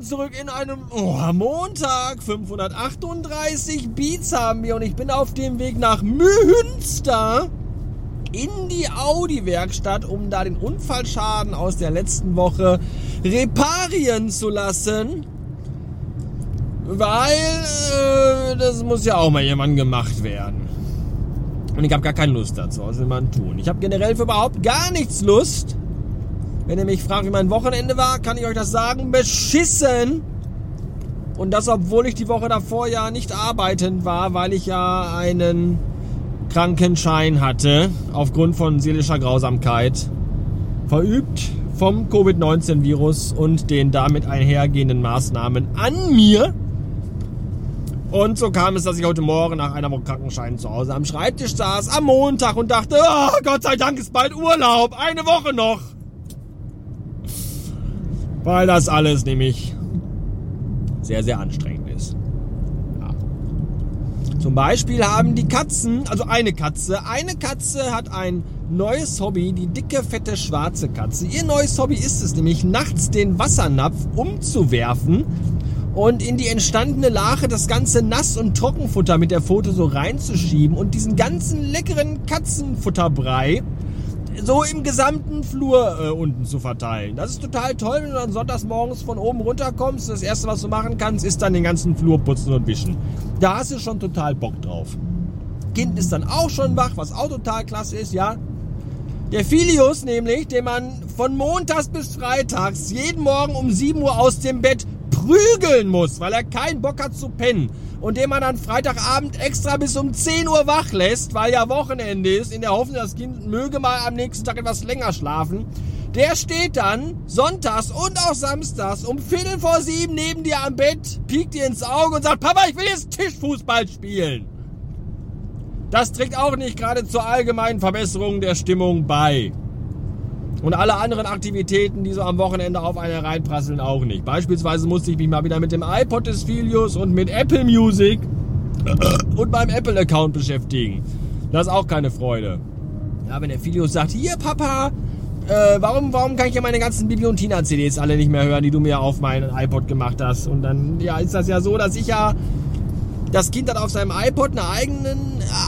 willkommen zurück in einem oh, Montag. 538 Beats haben wir und ich bin auf dem Weg nach Münster in die Audi-Werkstatt, um da den Unfallschaden aus der letzten Woche reparieren zu lassen. Weil äh, das muss ja auch mal jemand gemacht werden. Und ich habe gar keine Lust dazu. Was will man tun? Ich habe generell für überhaupt gar nichts Lust. Wenn ihr mich fragt, wie mein Wochenende war, kann ich euch das sagen. Beschissen. Und das, obwohl ich die Woche davor ja nicht arbeitend war, weil ich ja einen Krankenschein hatte, aufgrund von seelischer Grausamkeit, verübt vom Covid-19-Virus und den damit einhergehenden Maßnahmen an mir. Und so kam es, dass ich heute Morgen nach einer Woche Krankenschein zu Hause am Schreibtisch saß, am Montag und dachte, oh, Gott sei Dank ist bald Urlaub, eine Woche noch. Weil das alles nämlich sehr, sehr anstrengend ist. Ja. Zum Beispiel haben die Katzen, also eine Katze, eine Katze hat ein neues Hobby, die dicke, fette, schwarze Katze. Ihr neues Hobby ist es nämlich, nachts den Wassernapf umzuwerfen und in die entstandene Lache das ganze Nass- und Trockenfutter mit der Foto so reinzuschieben und diesen ganzen leckeren Katzenfutterbrei so im gesamten Flur äh, unten zu verteilen. Das ist total toll, wenn du dann sonntags morgens von oben runterkommst. Das erste, was du machen kannst, ist dann den ganzen Flur putzen und wischen. Da hast du schon total Bock drauf. Kind ist dann auch schon wach, was auch total klasse ist, ja. Der Filius nämlich, den man von montags bis freitags jeden Morgen um 7 Uhr aus dem Bett prügeln muss, weil er keinen Bock hat zu pennen. Und den man dann Freitagabend extra bis um 10 Uhr wach lässt, weil ja Wochenende ist, in der Hoffnung, das Kind möge mal am nächsten Tag etwas länger schlafen. Der steht dann sonntags und auch samstags um Viertel vor sieben neben dir am Bett, piekt dir ins Auge und sagt, Papa, ich will jetzt Tischfußball spielen. Das trägt auch nicht gerade zur allgemeinen Verbesserung der Stimmung bei. Und alle anderen Aktivitäten, die so am Wochenende auf eine reinprasseln, auch nicht. Beispielsweise musste ich mich mal wieder mit dem iPod des Filius und mit Apple Music und meinem Apple-Account beschäftigen. Das ist auch keine Freude. Ja, wenn der Filius sagt, hier Papa, äh, warum, warum kann ich ja meine ganzen Bibi und Tina CDs alle nicht mehr hören, die du mir auf meinen iPod gemacht hast? Und dann, ja, ist das ja so, dass ich ja das Kind hat auf seinem iPod eine eigene,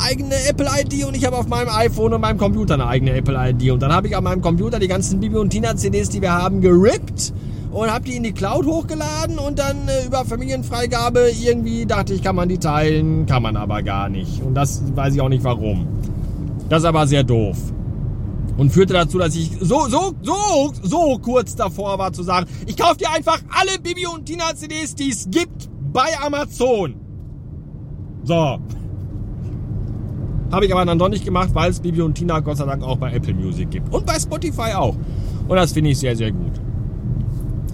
eigene Apple-ID und ich habe auf meinem iPhone und meinem Computer eine eigene Apple-ID. Und dann habe ich auf meinem Computer die ganzen Bibi und Tina-CDs, die wir haben, gerippt und habe die in die Cloud hochgeladen und dann äh, über Familienfreigabe irgendwie dachte ich, kann man die teilen, kann man aber gar nicht. Und das weiß ich auch nicht warum. Das ist aber sehr doof. Und führte dazu, dass ich so, so, so, so kurz davor war zu sagen, ich kaufe dir einfach alle Bibi und Tina CDs, die es gibt bei Amazon. So. Habe ich aber dann doch nicht gemacht, weil es Bibi und Tina Gott sei Dank auch bei Apple Music gibt. Und bei Spotify auch. Und das finde ich sehr, sehr gut.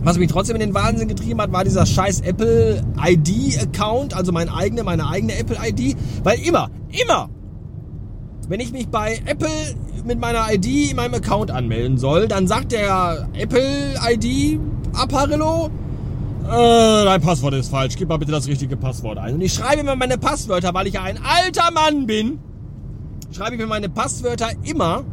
Was mich trotzdem in den Wahnsinn getrieben hat, war dieser scheiß Apple ID Account, also meine eigene, meine eigene Apple ID. Weil immer, immer, wenn ich mich bei Apple mit meiner ID in meinem Account anmelden soll, dann sagt der Apple ID Apparillo, äh, dein Passwort ist falsch. Gib mal bitte das richtige Passwort ein. Und ich schreibe mir meine Passwörter, weil ich ja ein alter Mann bin, schreibe ich mir meine Passwörter immer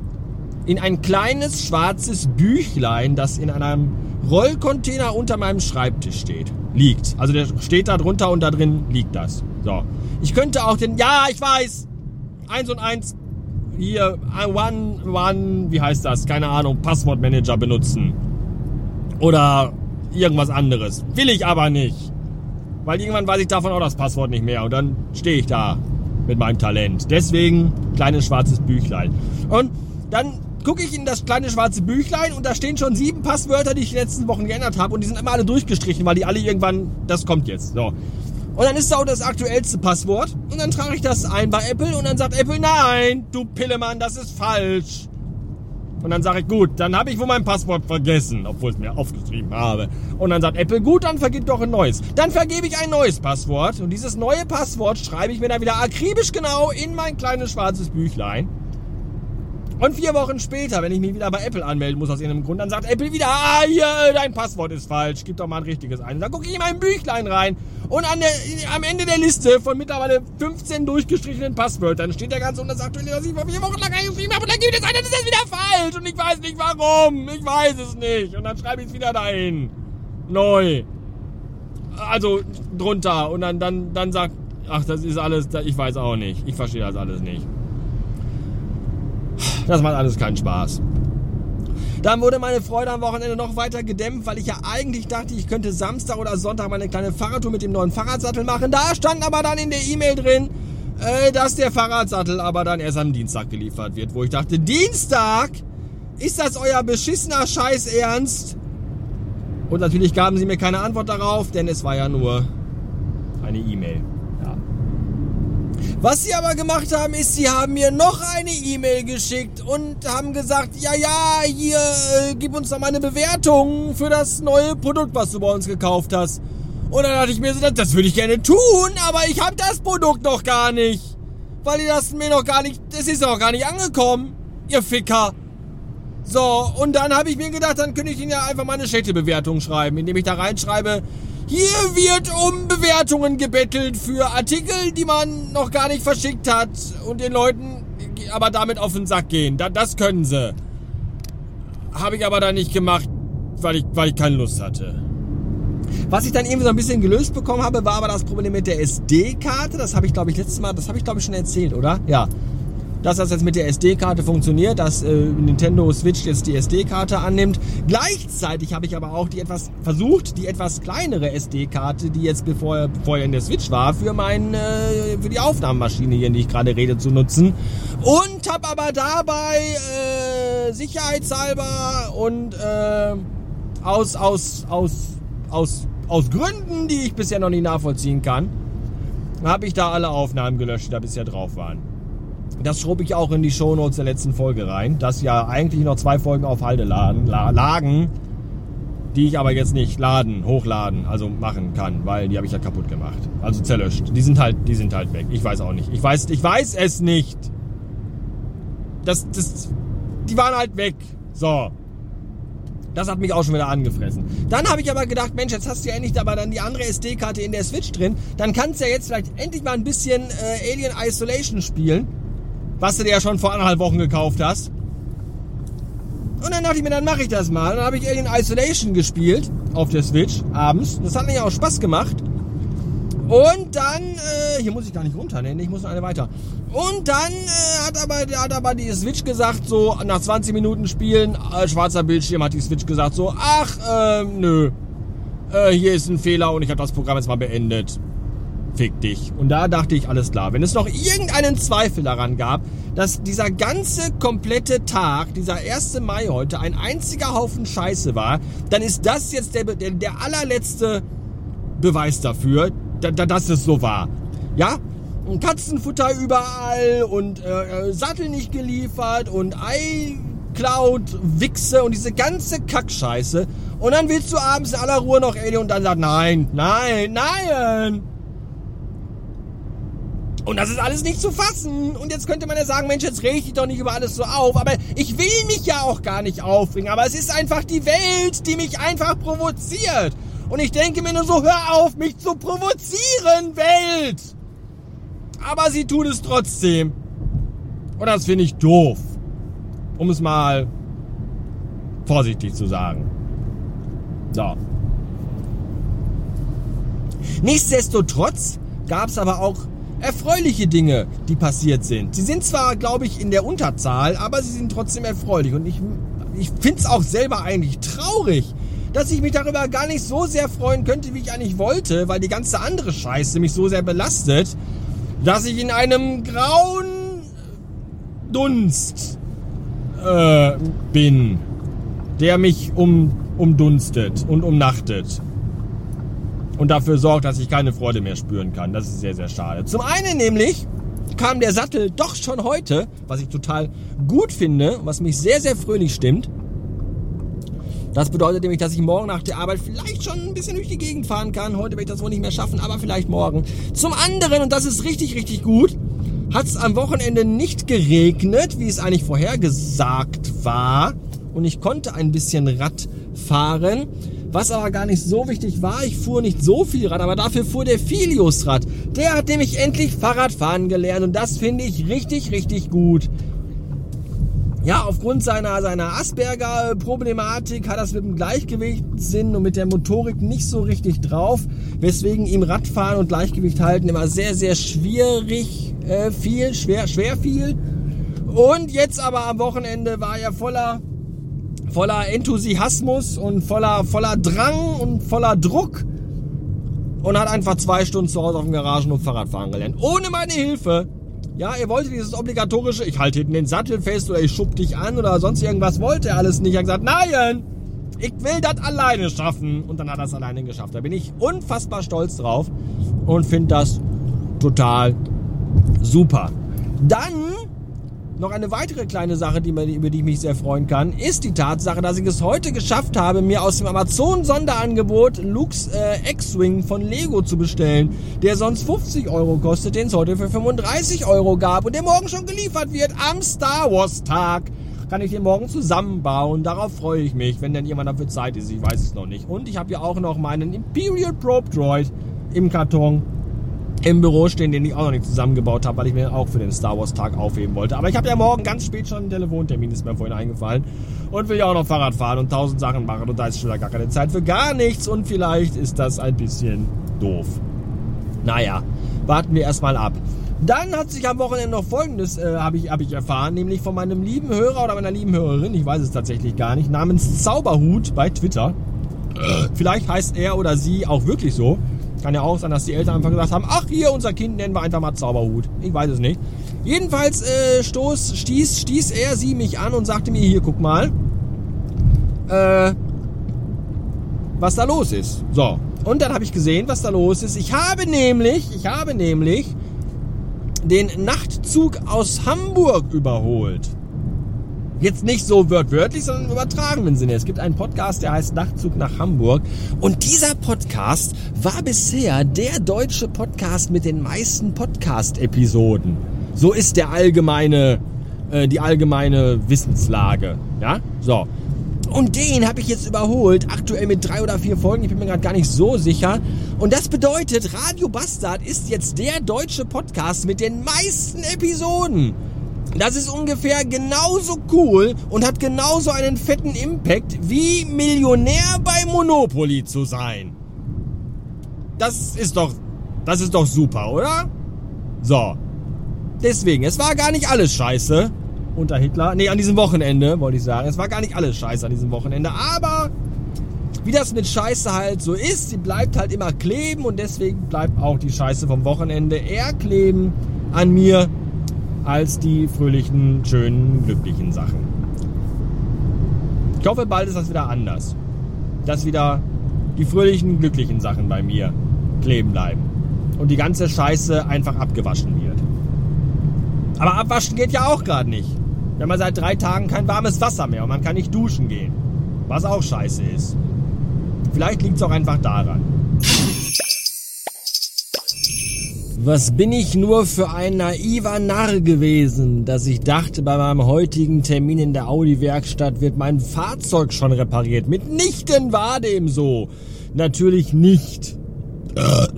in ein kleines schwarzes Büchlein, das in einem Rollcontainer unter meinem Schreibtisch steht. Liegt. Also der steht da drunter und da drin liegt das. So. Ich könnte auch den, ja, ich weiß, eins und eins, hier, one, one, wie heißt das? Keine Ahnung, Passwortmanager benutzen. Oder irgendwas anderes. Will ich aber nicht. Weil irgendwann weiß ich davon auch das Passwort nicht mehr und dann stehe ich da mit meinem Talent. Deswegen kleines schwarzes Büchlein. Und dann gucke ich in das kleine schwarze Büchlein und da stehen schon sieben Passwörter, die ich in den letzten Wochen geändert habe und die sind immer alle durchgestrichen, weil die alle irgendwann, das kommt jetzt. So. Und dann ist da auch das aktuellste Passwort und dann trage ich das ein bei Apple und dann sagt Apple, nein, du Pillemann, das ist falsch. Und dann sage ich, gut, dann habe ich wohl mein Passwort vergessen, obwohl ich es mir aufgeschrieben habe. Und dann sagt Apple, gut, dann vergib doch ein neues. Dann vergebe ich ein neues Passwort. Und dieses neue Passwort schreibe ich mir dann wieder akribisch genau in mein kleines schwarzes Büchlein. Und vier Wochen später, wenn ich mich wieder bei Apple anmelden muss aus irgendeinem Grund, dann sagt Apple wieder, ah, hier, dein Passwort ist falsch, gib doch mal ein richtiges ein. Dann gucke ich in mein Büchlein rein und an der, am Ende der Liste von mittlerweile 15 durchgestrichenen Passwörtern steht der ganze und das aktuelle, was ich vor vier Wochen lang eingeschrieben habe und dann gibt es ein, das ist wieder falsch und ich weiß nicht warum, ich weiß es nicht und dann schreibe ich es wieder dahin. Neu. Also drunter und dann, dann, dann sagt, ach, das ist alles, ich weiß auch nicht, ich verstehe das alles nicht. Das macht alles keinen Spaß. Dann wurde meine Freude am Wochenende noch weiter gedämpft, weil ich ja eigentlich dachte, ich könnte Samstag oder Sonntag meine kleine Fahrradtour mit dem neuen Fahrradsattel machen. Da stand aber dann in der E-Mail drin, äh, dass der Fahrradsattel aber dann erst am Dienstag geliefert wird. Wo ich dachte, Dienstag? Ist das euer beschissener Scheiß Ernst? Und natürlich gaben sie mir keine Antwort darauf, denn es war ja nur eine E-Mail. Was sie aber gemacht haben, ist, sie haben mir noch eine E-Mail geschickt und haben gesagt, ja, ja, hier, äh, gib uns doch mal eine Bewertung für das neue Produkt, was du bei uns gekauft hast. Und dann dachte ich mir das, das würde ich gerne tun, aber ich habe das Produkt noch gar nicht. Weil ihr das mir noch gar nicht, das ist noch gar nicht angekommen, ihr Ficker. So, und dann habe ich mir gedacht, dann könnte ich Ihnen ja einfach mal eine schlechte Bewertung schreiben, indem ich da reinschreibe, hier wird um Bewertungen gebettelt für Artikel, die man noch gar nicht verschickt hat und den Leuten aber damit auf den Sack gehen. das können sie. Habe ich aber dann nicht gemacht, weil ich, weil ich keine Lust hatte. Was ich dann irgendwie so ein bisschen gelöst bekommen habe, war aber das Problem mit der SD-Karte. Das habe ich, glaube ich, letztes Mal, das habe ich, glaube ich, schon erzählt, oder? Ja dass das jetzt mit der SD-Karte funktioniert, dass äh, Nintendo Switch jetzt die SD-Karte annimmt. Gleichzeitig habe ich aber auch die etwas versucht, die etwas kleinere SD-Karte, die jetzt bevor vorher in der Switch war, für mein äh, für die Aufnahmemaschine hier, in die ich gerade rede, zu nutzen und habe aber dabei äh, sicherheitshalber und äh, aus aus aus aus aus Gründen, die ich bisher noch nicht nachvollziehen kann, habe ich da alle Aufnahmen gelöscht, die da bisher drauf waren. Das schrob ich auch in die Shownotes der letzten Folge rein, dass ja eigentlich noch zwei Folgen auf Halde laden, lagen, die ich aber jetzt nicht laden, hochladen, also machen kann, weil die habe ich ja kaputt gemacht. Also zerlöscht. Die sind halt, die sind halt weg. Ich weiß auch nicht. Ich weiß, ich weiß es nicht. Das, das, die waren halt weg. So. Das hat mich auch schon wieder angefressen. Dann habe ich aber gedacht, Mensch, jetzt hast du ja endlich aber dann die andere SD-Karte in der Switch drin. Dann kannst du ja jetzt vielleicht endlich mal ein bisschen äh, Alien Isolation spielen was du dir ja schon vor anderthalb Wochen gekauft hast. Und dann dachte ich mir, dann mache ich das mal. Dann habe ich Alien Isolation gespielt auf der Switch abends. Das hat mir ja auch Spaß gemacht. Und dann, äh, hier muss ich gar nicht runter, ne? Ich muss noch eine weiter. Und dann äh, hat, aber, hat aber die Switch gesagt, so nach 20 Minuten Spielen, äh, schwarzer Bildschirm, hat die Switch gesagt, so, ach, äh, nö, hier ist ein Fehler und ich habe das Programm jetzt mal beendet fick dich. Und da dachte ich, alles klar. Wenn es noch irgendeinen Zweifel daran gab, dass dieser ganze komplette Tag, dieser 1. Mai heute, ein einziger Haufen Scheiße war, dann ist das jetzt der, der, der allerletzte Beweis dafür, da, da, dass es so war. Ja? Katzenfutter überall und äh, äh Sattel nicht geliefert und iCloud, Wichse und diese ganze Kackscheiße. Und dann willst du abends in aller Ruhe noch Alien und dann sagt, nein, nein, nein. Und das ist alles nicht zu fassen. Und jetzt könnte man ja sagen, Mensch, jetzt reg dich doch nicht über alles so auf. Aber ich will mich ja auch gar nicht aufregen. Aber es ist einfach die Welt, die mich einfach provoziert. Und ich denke mir nur so, hör auf, mich zu provozieren, Welt. Aber sie tut es trotzdem. Und das finde ich doof. Um es mal vorsichtig zu sagen. So. Nichtsdestotrotz gab es aber auch erfreuliche Dinge, die passiert sind. Sie sind zwar, glaube ich, in der Unterzahl, aber sie sind trotzdem erfreulich. Und ich, ich finde es auch selber eigentlich traurig, dass ich mich darüber gar nicht so sehr freuen könnte, wie ich eigentlich wollte, weil die ganze andere Scheiße mich so sehr belastet, dass ich in einem grauen Dunst äh, bin, der mich um, umdunstet und umnachtet und dafür sorgt, dass ich keine Freude mehr spüren kann. Das ist sehr, sehr schade. Zum einen nämlich kam der Sattel doch schon heute, was ich total gut finde, was mich sehr, sehr fröhlich stimmt. Das bedeutet nämlich, dass ich morgen nach der Arbeit vielleicht schon ein bisschen durch die Gegend fahren kann. Heute werde ich das wohl nicht mehr schaffen, aber vielleicht morgen. Zum anderen, und das ist richtig, richtig gut, hat es am Wochenende nicht geregnet, wie es eigentlich vorhergesagt war. Und ich konnte ein bisschen Rad fahren. Was aber gar nicht so wichtig war, ich fuhr nicht so viel Rad, aber dafür fuhr der Filius Rad. Der hat nämlich endlich Fahrradfahren gelernt und das finde ich richtig, richtig gut. Ja, aufgrund seiner, seiner Asperger-Problematik hat das mit dem Gleichgewichtssinn und mit der Motorik nicht so richtig drauf, weswegen ihm Radfahren und Gleichgewicht halten immer sehr, sehr schwierig äh, viel, schwer, schwer viel. Und jetzt aber am Wochenende war er voller, voller Enthusiasmus und voller, voller Drang und voller Druck und hat einfach zwei Stunden zu Hause auf dem Garagenhof Fahrradfahren gelernt. Ohne meine Hilfe. Ja, er wollte dieses obligatorische, ich halte hinten den Sattel fest oder ich schub dich an oder sonst irgendwas, wollte er alles nicht. Er hat gesagt, nein, ich will das alleine schaffen. Und dann hat er es alleine geschafft. Da bin ich unfassbar stolz drauf und finde das total super. Dann noch eine weitere kleine Sache, die, über die ich mich sehr freuen kann, ist die Tatsache, dass ich es heute geschafft habe, mir aus dem Amazon-Sonderangebot Luke's äh, X-Wing von Lego zu bestellen, der sonst 50 Euro kostet, den es heute für 35 Euro gab und der morgen schon geliefert wird am Star Wars Tag. Kann ich den morgen zusammenbauen. Darauf freue ich mich, wenn dann jemand dafür Zeit ist. Ich weiß es noch nicht. Und ich habe ja auch noch meinen Imperial Probe Droid im Karton im Büro stehen, den ich auch noch nicht zusammengebaut habe, weil ich mir auch für den Star Wars Tag aufheben wollte. Aber ich habe ja morgen ganz spät schon einen Telefontermin, ist mir vorhin eingefallen. Und will ja auch noch Fahrrad fahren und tausend Sachen machen und da ist schon gar keine Zeit für gar nichts und vielleicht ist das ein bisschen doof. Naja, warten wir erstmal ab. Dann hat sich am Wochenende noch Folgendes, äh, habe ich, hab ich erfahren, nämlich von meinem lieben Hörer oder meiner lieben Hörerin, ich weiß es tatsächlich gar nicht, namens Zauberhut bei Twitter. Vielleicht heißt er oder sie auch wirklich so. Kann ja auch sein, dass die Eltern einfach gesagt haben, ach hier, unser Kind nennen wir einfach mal Zauberhut. Ich weiß es nicht. Jedenfalls äh, stoß, stieß, stieß er sie mich an und sagte mir, hier, guck mal, äh, was da los ist. So. Und dann habe ich gesehen, was da los ist. Ich habe nämlich, ich habe nämlich den Nachtzug aus Hamburg überholt. Jetzt nicht so wörtlich, sondern im übertragenen Sinne. Es gibt einen Podcast, der heißt Nachtzug nach Hamburg. Und dieser Podcast war bisher der deutsche Podcast mit den meisten Podcast-Episoden. So ist der allgemeine, äh, die allgemeine Wissenslage. Ja, so. Und den habe ich jetzt überholt, aktuell mit drei oder vier Folgen, ich bin mir gerade gar nicht so sicher. Und das bedeutet, Radio Bastard ist jetzt der deutsche Podcast mit den meisten Episoden. Das ist ungefähr genauso cool und hat genauso einen fetten Impact wie Millionär bei Monopoly zu sein. Das ist doch, das ist doch super, oder? So. Deswegen, es war gar nicht alles scheiße unter Hitler. Nee, an diesem Wochenende, wollte ich sagen. Es war gar nicht alles scheiße an diesem Wochenende, aber wie das mit Scheiße halt so ist, sie bleibt halt immer kleben und deswegen bleibt auch die Scheiße vom Wochenende eher kleben an mir als die fröhlichen, schönen, glücklichen Sachen. Ich hoffe, bald ist das wieder anders. Dass wieder die fröhlichen, glücklichen Sachen bei mir kleben bleiben. Und die ganze Scheiße einfach abgewaschen wird. Aber abwaschen geht ja auch gerade nicht. Haben ja seit drei Tagen kein warmes Wasser mehr und man kann nicht duschen gehen. Was auch scheiße ist. Vielleicht liegt es auch einfach daran. Was bin ich nur für ein naiver Narr gewesen, dass ich dachte, bei meinem heutigen Termin in der Audi-Werkstatt wird mein Fahrzeug schon repariert. Mitnichten war dem so. Natürlich nicht.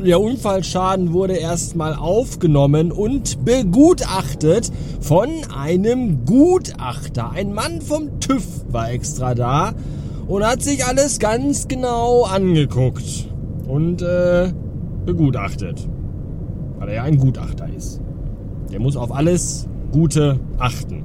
Der Unfallschaden wurde erstmal aufgenommen und begutachtet von einem Gutachter. Ein Mann vom TÜV war extra da und hat sich alles ganz genau angeguckt und äh, begutachtet weil er ja ein Gutachter ist. Der muss auf alles Gute achten.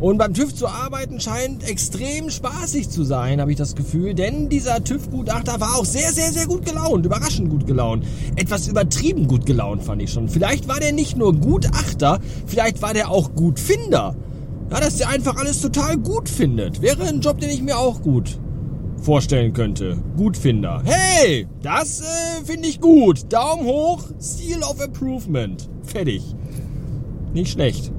Und beim TÜV zu arbeiten scheint extrem spaßig zu sein, habe ich das Gefühl. Denn dieser TÜV-Gutachter war auch sehr, sehr, sehr gut gelaunt. Überraschend gut gelaunt. Etwas übertrieben gut gelaunt fand ich schon. Vielleicht war der nicht nur Gutachter, vielleicht war der auch Gutfinder. Ja, dass der einfach alles total gut findet. Wäre ein Job, den ich mir auch gut vorstellen könnte. Gutfinder. Hey, das äh, finde ich gut. Daumen hoch, Seal of Improvement. Fertig. Nicht schlecht.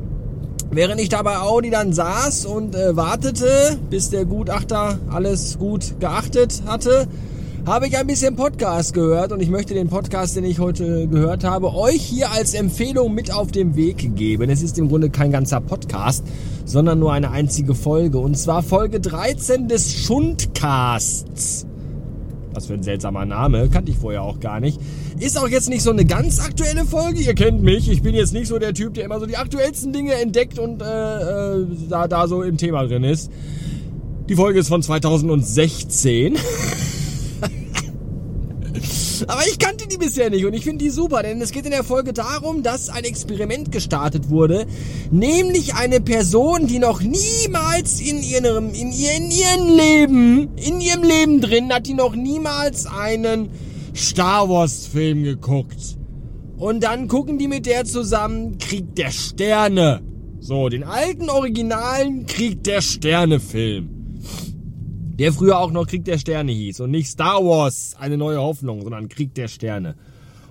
Während ich da bei Audi dann saß und äh, wartete, bis der Gutachter alles gut geachtet hatte, habe ich ein bisschen Podcast gehört und ich möchte den Podcast, den ich heute gehört habe, euch hier als Empfehlung mit auf den Weg geben. Es ist im Grunde kein ganzer Podcast, sondern nur eine einzige Folge und zwar Folge 13 des Schundcasts. Was für ein seltsamer Name, kannte ich vorher auch gar nicht. Ist auch jetzt nicht so eine ganz aktuelle Folge, ihr kennt mich. Ich bin jetzt nicht so der Typ, der immer so die aktuellsten Dinge entdeckt und äh, äh, da, da so im Thema drin ist. Die Folge ist von 2016. Aber ich kannte die bisher nicht und ich finde die super, denn es geht in der Folge darum, dass ein Experiment gestartet wurde, nämlich eine Person, die noch niemals in ihrem, in, ihr, in ihrem Leben, in ihrem Leben drin, hat die noch niemals einen Star Wars Film geguckt. Und dann gucken die mit der zusammen Krieg der Sterne. So, den alten originalen Krieg der Sterne Film der früher auch noch Krieg der Sterne hieß und nicht Star Wars, eine neue Hoffnung, sondern Krieg der Sterne.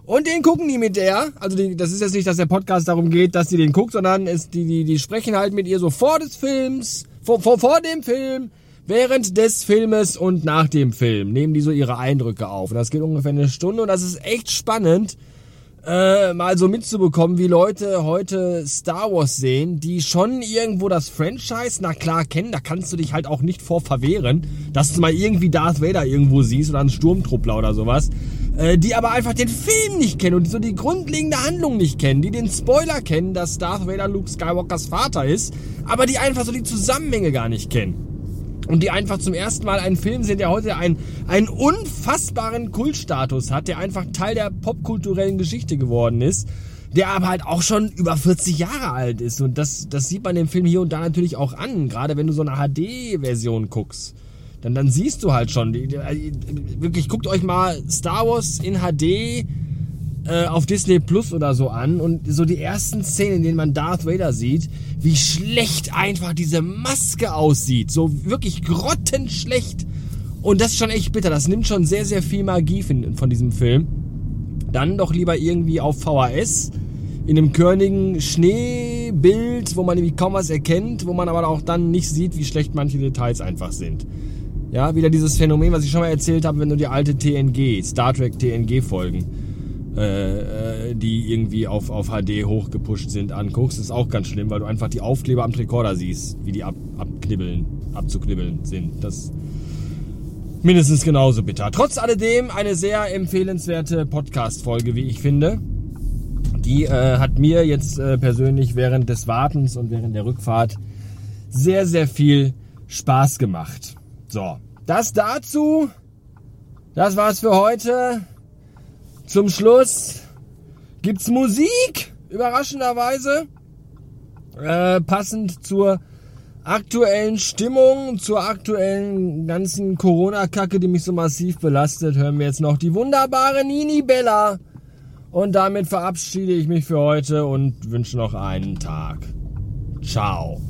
Und den gucken die mit der, also die, das ist jetzt nicht, dass der Podcast darum geht, dass sie den guckt, sondern es, die, die, die sprechen halt mit ihr so vor des Films, vor, vor, vor dem Film, während des Filmes und nach dem Film. Nehmen die so ihre Eindrücke auf. Und das geht ungefähr eine Stunde und das ist echt spannend äh, mal so mitzubekommen, wie Leute heute Star Wars sehen, die schon irgendwo das Franchise, na klar, kennen, da kannst du dich halt auch nicht vor verwehren, dass du mal irgendwie Darth Vader irgendwo siehst oder einen Sturmtruppler oder sowas, äh, die aber einfach den Film nicht kennen und so die grundlegende Handlung nicht kennen, die den Spoiler kennen, dass Darth Vader Luke Skywalkers Vater ist, aber die einfach so die Zusammenhänge gar nicht kennen und die einfach zum ersten Mal einen Film sehen, der heute einen, einen unfassbaren Kultstatus hat, der einfach Teil der popkulturellen Geschichte geworden ist, der aber halt auch schon über 40 Jahre alt ist. Und das, das sieht man dem Film hier und da natürlich auch an, gerade wenn du so eine HD-Version guckst. Dann, dann siehst du halt schon, die, wirklich, guckt euch mal Star Wars in HD äh, auf Disney Plus oder so an und so die ersten Szenen, in denen man Darth Vader sieht, wie schlecht einfach diese Maske aussieht. So wirklich grottenschlecht. Und das ist schon echt bitter. Das nimmt schon sehr, sehr viel Magie von, von diesem Film. Dann doch lieber irgendwie auf VHS in einem körnigen Schneebild, wo man irgendwie kaum was erkennt, wo man aber auch dann nicht sieht, wie schlecht manche Details einfach sind. Ja, wieder dieses Phänomen, was ich schon mal erzählt habe, wenn du die alte TNG, Star Trek TNG Folgen äh, äh, die irgendwie auf, auf HD hochgepusht sind, anguckst, ist auch ganz schlimm, weil du einfach die Aufkleber am Rekorder siehst, wie die ab, abknibbeln, abzuknibbeln sind. Das mindestens genauso bitter. Trotz alledem eine sehr empfehlenswerte Podcast-Folge, wie ich finde. Die äh, hat mir jetzt äh, persönlich während des Wartens und während der Rückfahrt sehr, sehr viel Spaß gemacht. So, das dazu. Das war's für heute. Zum Schluss gibt's Musik, überraschenderweise. Äh, passend zur aktuellen Stimmung, zur aktuellen ganzen Corona-Kacke, die mich so massiv belastet, hören wir jetzt noch die wunderbare Nini Bella. Und damit verabschiede ich mich für heute und wünsche noch einen Tag. Ciao.